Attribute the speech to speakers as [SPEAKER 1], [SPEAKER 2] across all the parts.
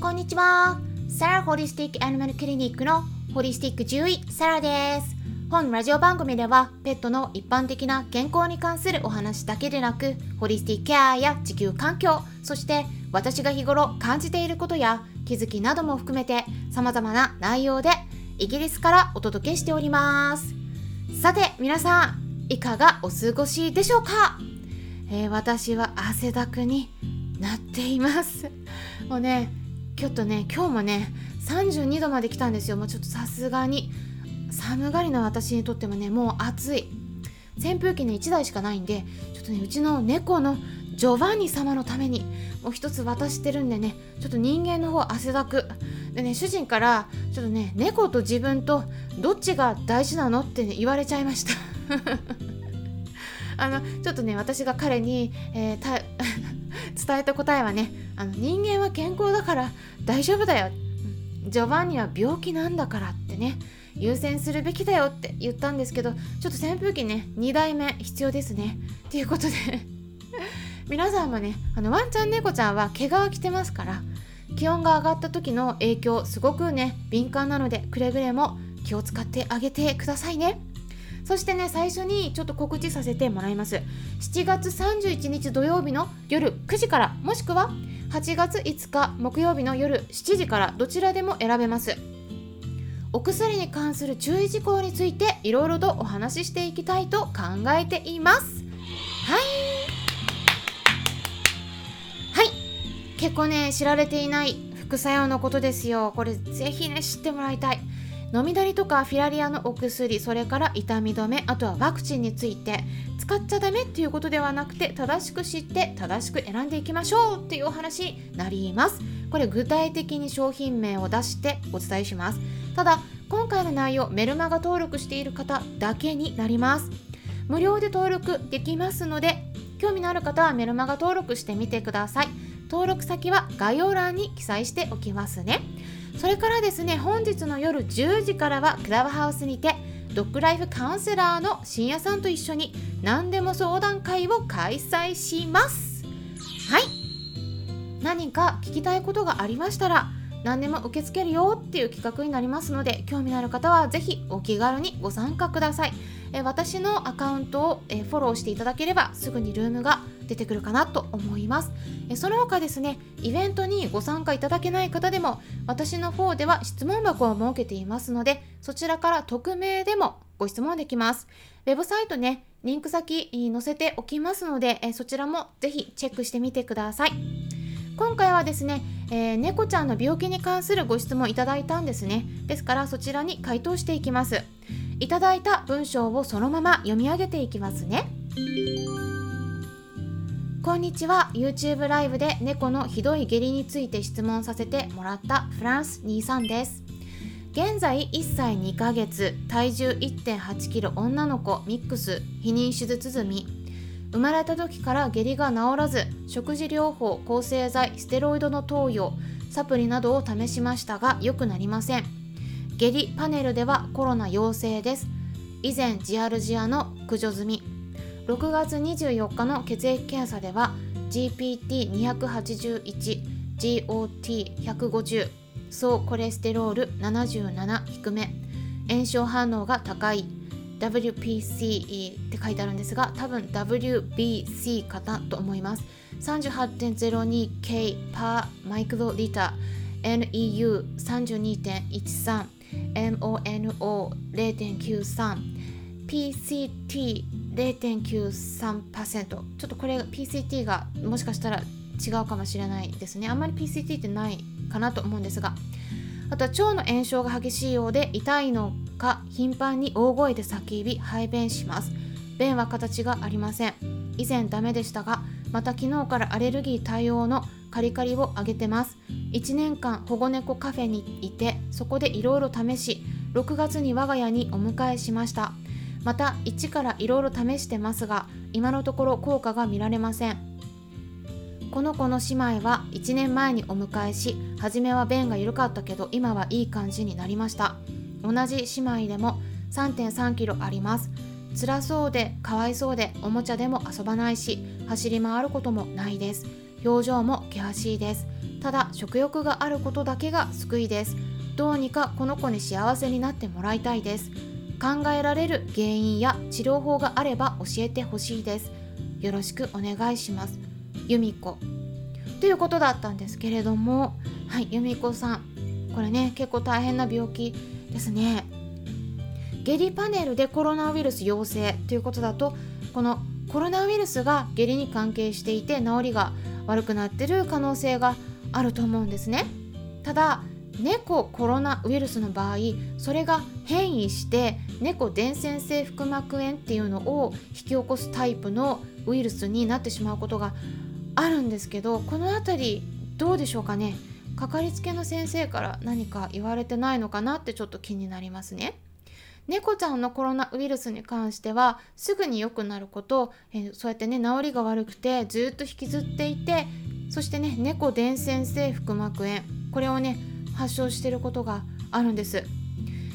[SPEAKER 1] こんにちは。サラホリスティックアニマルクリニックのホリスティック獣医サラです。本ラジオ番組ではペットの一般的な健康に関するお話だけでなく、ホリスティックケアや地球環境、そして私が日頃感じていることや気づきなども含めて様々な内容でイギリスからお届けしております。さて皆さん、いかがお過ごしでしょうか、えー、私は汗だくになっています。もうね、ちょっとね今日もね32度まで来たんですよ。もうちょっとさすがに。寒がりな私にとってもねもう暑い。扇風機ね1台しかないんでちょっとねうちの猫のジョバンニ様のためにもう一つ渡してるんでねちょっと人間の方汗だく。でね主人からちょっとね猫と自分とどっちが大事なのって、ね、言われちゃいました。あのちょっとね私が彼に、えー、伝えた答えはねあの人間は健康だから大丈夫だよ。ジョバンニは病気なんだからってね優先するべきだよって言ったんですけどちょっと扇風機ね2台目必要ですね。っていうことで 皆さんもねあのワンちゃん猫ちゃんは毛皮着てますから気温が上がった時の影響すごくね敏感なのでくれぐれも気を使ってあげてくださいね。そしてね最初にちょっと告知させてもらいます。7月31日土曜日の夜9時からもしくは8月5日木曜日の夜7時からどちらでも選べます。お薬に関する注意事項についていろいろとお話ししていきたいと考えています。はい。はい。結構ね知られていない副作用のことですよ。これぜひね知ってもらいたい。飲みだりとかフィラリアのお薬それから痛み止めあとはワクチンについて使っちゃダメっていうことではなくて正しく知って正しく選んでいきましょうっていうお話になります。これ具体的に商品名を出してお伝えします。ただ今回の内容メルマガ登録している方だけになります。無料で登録できますので興味のある方はメルマガ登録してみてください。登録先は概要欄に記載しておきますね。それからですね本日の夜10時からはクラブハウスにてドッグライフカウンセラーの深夜さんと一緒に何でも相談会を開催します。はい。何か聞きたいことがありましたら何でも受け付けるよっていう企画になりますので興味のある方は是非お気軽にご参加ください。え私のアカウントをえフォローしていただければすぐにルームが出てくるかなと思います。えその他ですねイベントにご参加いただけない方でも私の方では質問箱を設けていますのでそちらから匿名でもご質問できます。ウェブサイトねリンク先載せておきますのでえそちらもぜひチェックしてみてください。今回はですね、えー、猫ちゃんの病気に関するご質問いただいたんですね。ですからそちらに回答していきます。いただいた文章をそのまま読み上げていきますね。こんにちは。YouTube ライブで猫のひどい下痢について質問させてもらったフランス23です。現在1歳2ヶ月体重 1.8kg 女の子ミックス避妊手術済み。生まれた時から下痢が治らず食事療法抗生剤ステロイドの投与サプリなどを試しましたが良くなりません。下痢パネルではコロナ陽性です。以前ジアルジアの駆除済み。6月24日の血液検査では GPT281、GOT150、総コレステロール77低め、炎症反応が高い、WPC って書いてあるんですが、多分 WBC かなと思います。38.02K パーマイクロリター、NEU32.13、MONO0.93、PCT0.93% ちょっとこれ PCT がもしかしたら違うかもしれないですね。あんまり PCT ってないかなと思うんですが。あとは腸の炎症が激しいようで痛いのか頻繁に大声で叫び排便します。便は形がありません。以前ダメでしたがまた昨日からアレルギー対応のカリカリをあげてます。1年間保護猫カフェにいてそこでいろいろ試し6月に我が家にお迎えしました。また一からいろいろ試してますが今のところ効果が見られません。この子の姉妹は1年前にお迎えし初めは便が緩かったけど今はいい感じになりました。同じ姉妹でも3 3キロあります。辛そうでかわいそうでおもちゃでも遊ばないし走り回ることもないです。表情も険しいです。ただ食欲があることだけが救いです。どうにかこの子に幸せになってもらいたいです。考えられる原因や治療法があれば教えてほしいです。よろしくお願いします。由美子ということだったんですけれどもはい由美子さん。これね結構大変な病気ですね。下痢パネルでコロナウイルス陽性ということだとこのコロナウイルスが下痢に関係していて治りが悪くなってる可能性があると思うんですね。ただ猫コロナウイルスの場合それが変異して猫伝染性腹膜炎っていうのを引き起こすタイプのウイルスになってしまうことがあるんですけどこの辺りどうでしょうかね？かかりつけの先生から何か言われてないのかなってちょっと気になりますね。猫ちゃんのコロナウイルスに関してはすぐに良くなること、えー、そうやってね治りが悪くてずっと引きずっていてそしてね猫伝染性腹膜炎これをね発症していることがあるんです。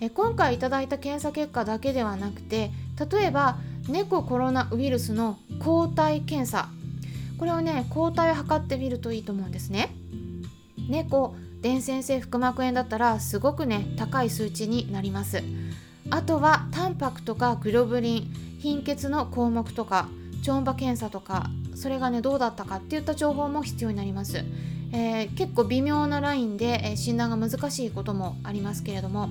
[SPEAKER 1] え今回いただいた検査結果だけではなくて例えば猫コロナウイルスの抗体検査。これをね抗体を測ってみるといいと思うんですね。猫伝染性腹膜炎だったらすごくね高い数値になります。あとはタンパクとかグロブリン貧血の項目とか超音波検査とかそれがねどうだったかっていった情報も必要になります、えー、結構微妙なラインで、えー、診断が難しいこともありますけれども、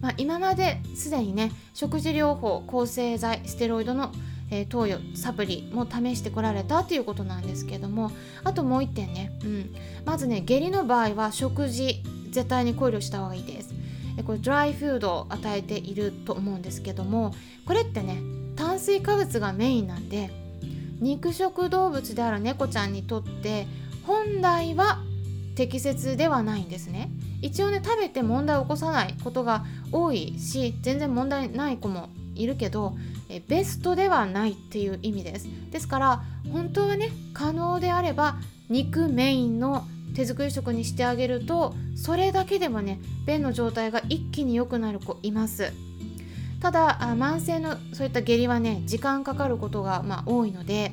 [SPEAKER 1] まあ、今まですでにね食事療法抗生剤ステロイドの、えー、投与サプリも試してこられたということなんですけどもあともう1点ね、うん、まずね下痢の場合は食事絶対に考慮した方がいいです。これドライフードを与えていると思うんですけどもこれってね炭水化物がメインなんで肉食動物である猫ちゃんにとって本来は適切ではないんですね。一応ね食べて問題を起こさないことが多いし全然問題ない子もいるけどえベストではないっていう意味です。ですから本当はね可能であれば肉メインの手作り食にしてあげるとそれだけでもね便の状態が一気に良くなる子います。ただ慢性のそういった下痢はね時間かかることが、まあ、多いので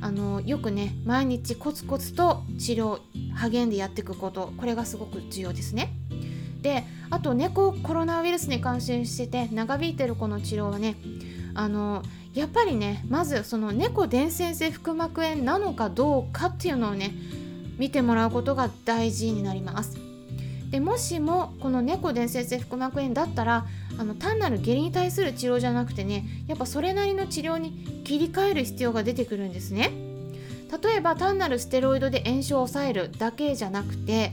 [SPEAKER 1] あのよくね毎日コツコツと治療励んでやっていくことこれがすごく重要ですね。であと猫コロナウイルスに感染してて長引いてる子の治療はねあのやっぱりねまずその猫伝染性腹膜炎なのかどうかっていうのをね見てもらうことが大事になります。でもしもこの猫伝染性腹膜炎だったらあの単なる下痢に対する治療じゃなくてねやっぱそれなりの治療に切り替える必要が出てくるんですね。例えば単なるステロイドで炎症を抑えるだけじゃなくて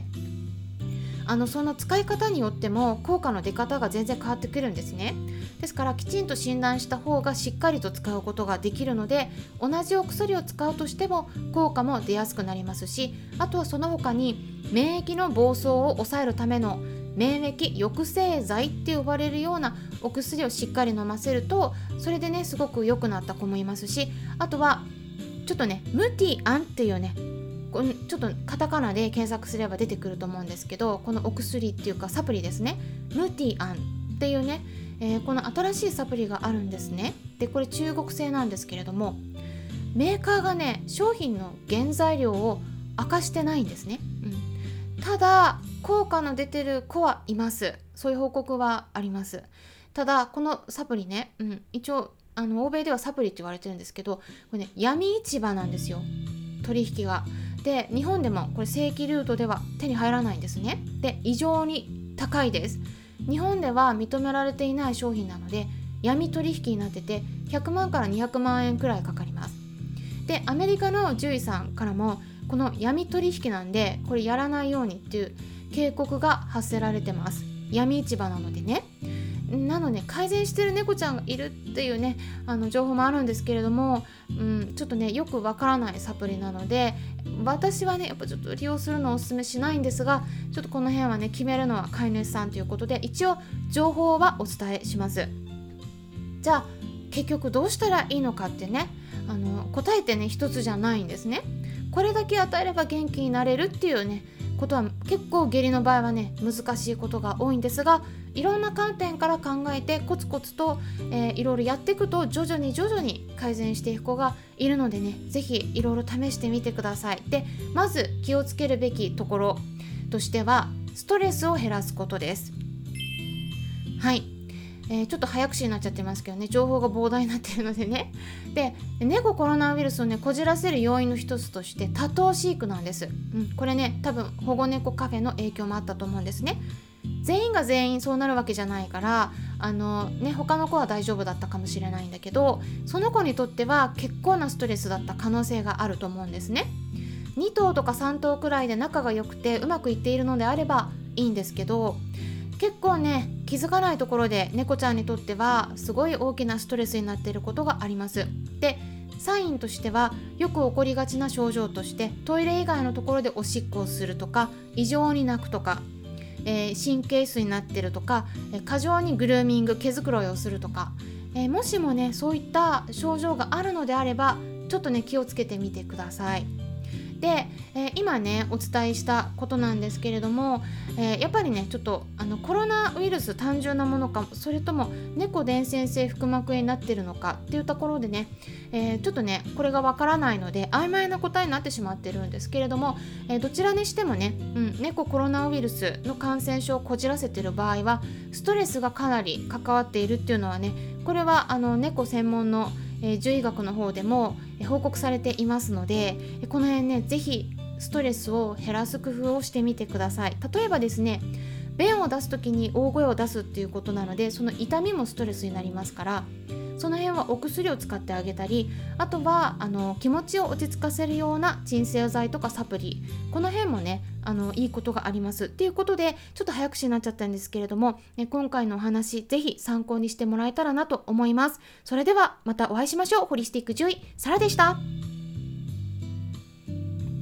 [SPEAKER 1] あのその使い方によっても効果の出方が全然変わってくるんですね。ですからきちんと診断した方がしっかりと使うことができるので同じお薬を使うとしても効果も出やすくなりますしあとはその他に免疫の暴走を抑えるための免疫抑制剤って呼ばれるようなお薬をしっかり飲ませるとそれでねすごく良くなった子もいますしあとはちょっとねムティアンっていうねちょっとカタカナで検索すれば出てくると思うんですけどこのお薬っていうかサプリですね。ムティアンっていうね、えー、この新しいサプリがあるんですね。でこれ中国製なんですけれどもメーカーがね商品の原材料を明かしてないんですね、ただ効果の出てる子はいます。そういう報告はあります。ただこのサプリね、うん、一応あの欧米ではサプリって言われてるんですけどこれね闇市場なんですよ。取引が。で日本でもこれ正規ルートでは手に入らないんですね。で異常に高いです。日本では認められていない商品なので闇取引になってて100万から200万円くらいかかります。でアメリカの獣医さんからもこの闇取引なんでこれやらないようにっていう警告が発せられてます。闇市場なのでね。なので改善してる猫ちゃんがいるっていうねあの情報もあるんですけれども、うん、ちょっとねよくわからないサプリなので私はねやっぱちょっと利用するのをおすすめしないんですがちょっとこの辺はね決めるのは飼い主さんということで一応情報はお伝えします。じゃあ結局どうしたらいいのかってねあの答えてね一つじゃないんですね。これだけ与えれば元気になれるっていうねことは結構下痢の場合はね難しいことが多いんですがいろんな観点から考えてコツコツと、えー、いろいろやっていくと徐々に徐々に改善していく子がいるのでね是非いろいろ試してみてください。でまず気をつけるべきところとしてはストレスを減らすことです。はい。えー、ちょっと早口になっちゃってますけどね。情報が膨大になってるのでね。で猫コロナウイルスをねこじらせる要因の一つとして多頭飼育なんです、うん、これね多分保護猫カフェの影響もあったと思うんですね。全員が全員そうなるわけじゃないからあのね他の子は大丈夫だったかもしれないんだけどその子にとっては結構なストレスだった可能性があると思うんですね。2頭とか3頭くらいで仲が良くてうまくいっているのであればいいんですけど結構ね気づかないところで猫ちゃんにとってはすごい大きなストレスになっていることがありますでサインとしてはよく起こりがちな症状としてトイレ以外のところでおしっこをするとか異常に泣くとか、えー、神経質になってるとか、え過剰にグルーミング毛づくろいをするとか、えー、もしもねそういった症状があるのであればちょっとね気をつけてみてください。で、えー、今ねお伝えしたことなんですけれども、えー、やっぱりねちょっとあのコロナウイルス単純なものかそれとも猫伝染性腹膜炎になってるのかっていうところでね、えー、ちょっとねこれがわからないので曖昧な答えになってしまってるんですけれども、えどちらにしてもね、うん、猫コロナウイルスの感染症をこじらせてる場合はストレスがかなり関わっているっていうのはねこれはあの猫専門のえー、獣医学の方でも報告されていますのでこの辺ね是非ストレスを減らす工夫をしてみてください。例えばですね便を出す時に大声を出すっていうことなのでその痛みもストレスになりますからその辺はお薬を使ってあげたりあとはあの気持ちを落ち着かせるような鎮静剤とかサプリこの辺もねあのいいことがあります。っていうことでちょっと早口になっちゃったんですけれども、ね、今回のお話ぜひ参考にしてもらえたらなと思います。それではまたお会いしましょう。ホリスティック獣医サラでした。